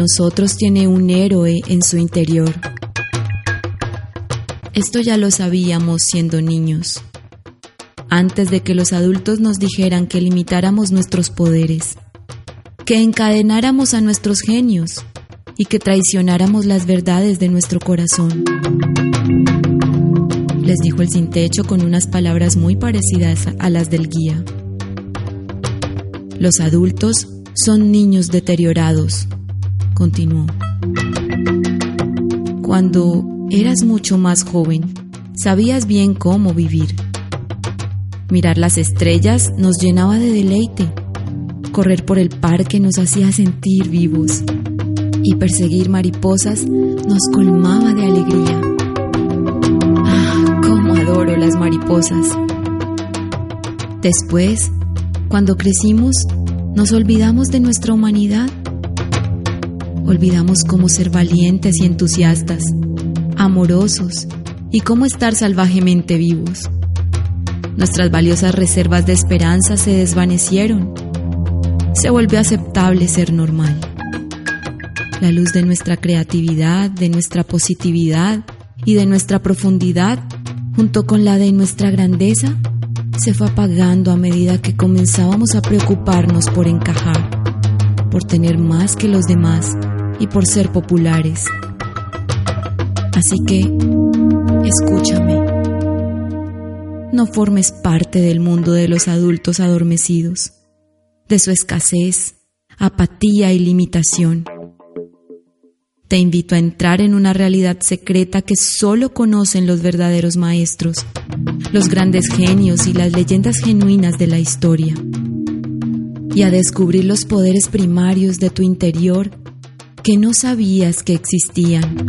nosotros tiene un héroe en su interior. Esto ya lo sabíamos siendo niños, antes de que los adultos nos dijeran que limitáramos nuestros poderes, que encadenáramos a nuestros genios y que traicionáramos las verdades de nuestro corazón. Les dijo el sin techo con unas palabras muy parecidas a las del guía. Los adultos son niños deteriorados, continuó. Cuando eras mucho más joven, sabías bien cómo vivir. Mirar las estrellas nos llenaba de deleite. Correr por el parque nos hacía sentir vivos. Y perseguir mariposas nos colmaba de alegría. Ah, cómo adoro las mariposas. Después, cuando crecimos, nos olvidamos de nuestra humanidad Olvidamos cómo ser valientes y entusiastas, amorosos y cómo estar salvajemente vivos. Nuestras valiosas reservas de esperanza se desvanecieron. Se volvió aceptable ser normal. La luz de nuestra creatividad, de nuestra positividad y de nuestra profundidad, junto con la de nuestra grandeza, se fue apagando a medida que comenzábamos a preocuparnos por encajar, por tener más que los demás y por ser populares. Así que, escúchame. No formes parte del mundo de los adultos adormecidos, de su escasez, apatía y limitación. Te invito a entrar en una realidad secreta que solo conocen los verdaderos maestros, los grandes genios y las leyendas genuinas de la historia, y a descubrir los poderes primarios de tu interior que no sabías que existían.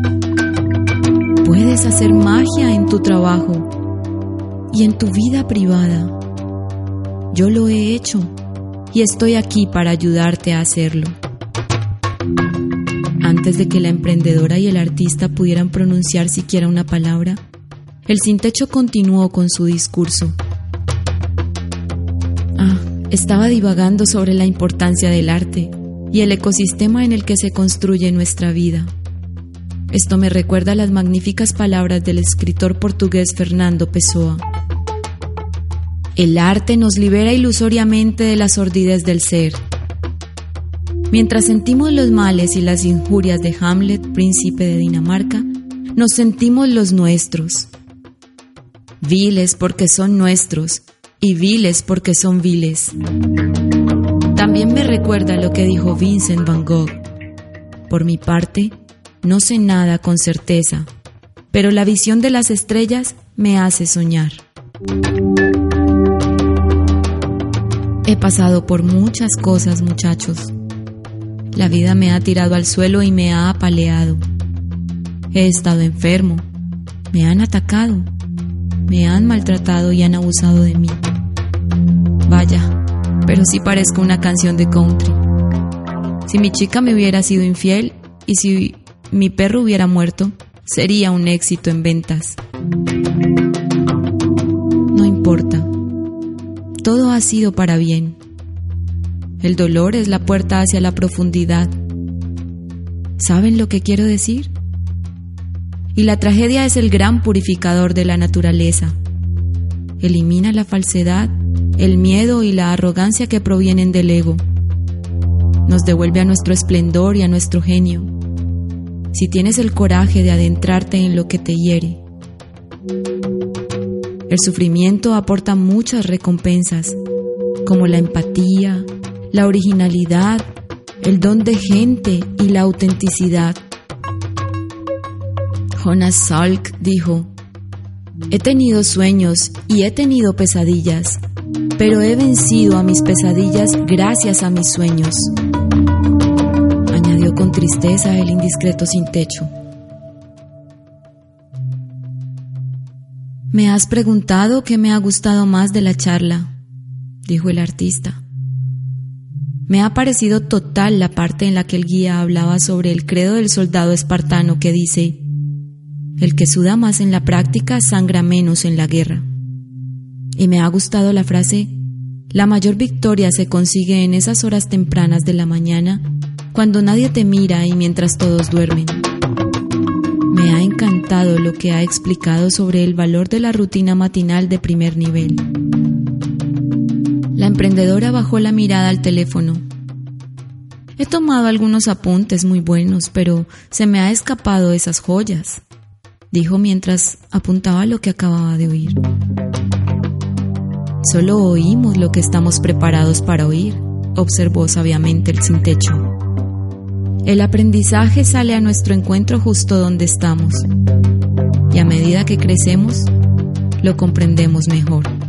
Puedes hacer magia en tu trabajo y en tu vida privada. Yo lo he hecho y estoy aquí para ayudarte a hacerlo. Antes de que la emprendedora y el artista pudieran pronunciar siquiera una palabra, el sin techo continuó con su discurso. Ah, estaba divagando sobre la importancia del arte y el ecosistema en el que se construye nuestra vida. Esto me recuerda las magníficas palabras del escritor portugués Fernando Pessoa. El arte nos libera ilusoriamente de la sordidez del ser. Mientras sentimos los males y las injurias de Hamlet, príncipe de Dinamarca, nos sentimos los nuestros. Viles porque son nuestros y viles porque son viles. También me recuerda lo que dijo Vincent Van Gogh. Por mi parte, no sé nada con certeza, pero la visión de las estrellas me hace soñar. He pasado por muchas cosas, muchachos. La vida me ha tirado al suelo y me ha apaleado. He estado enfermo, me han atacado, me han maltratado y han abusado de mí. Pero sí parezco una canción de country. Si mi chica me hubiera sido infiel y si mi perro hubiera muerto, sería un éxito en ventas. No importa. Todo ha sido para bien. El dolor es la puerta hacia la profundidad. ¿Saben lo que quiero decir? Y la tragedia es el gran purificador de la naturaleza. Elimina la falsedad el miedo y la arrogancia que provienen del ego. Nos devuelve a nuestro esplendor y a nuestro genio. Si tienes el coraje de adentrarte en lo que te hiere. El sufrimiento aporta muchas recompensas, como la empatía, la originalidad, el don de gente y la autenticidad. Jonas Salk dijo, He tenido sueños y he tenido pesadillas, pero he vencido a mis pesadillas gracias a mis sueños. Añadió con tristeza el indiscreto sin techo. Me has preguntado qué me ha gustado más de la charla, dijo el artista. Me ha parecido total la parte en la que el guía hablaba sobre el credo del soldado espartano que dice, el que suda más en la práctica sangra menos en la guerra. Y me ha gustado la frase, la mayor victoria se consigue en esas horas tempranas de la mañana cuando nadie te mira y mientras todos duermen. Me ha encantado lo que ha explicado sobre el valor de la rutina matinal de primer nivel. La emprendedora bajó la mirada al teléfono. He tomado algunos apuntes muy buenos, pero se me ha escapado esas joyas, dijo mientras apuntaba lo que acababa de oír. Solo oímos lo que estamos preparados para oír, observó sabiamente el sin techo. El aprendizaje sale a nuestro encuentro justo donde estamos, y a medida que crecemos, lo comprendemos mejor.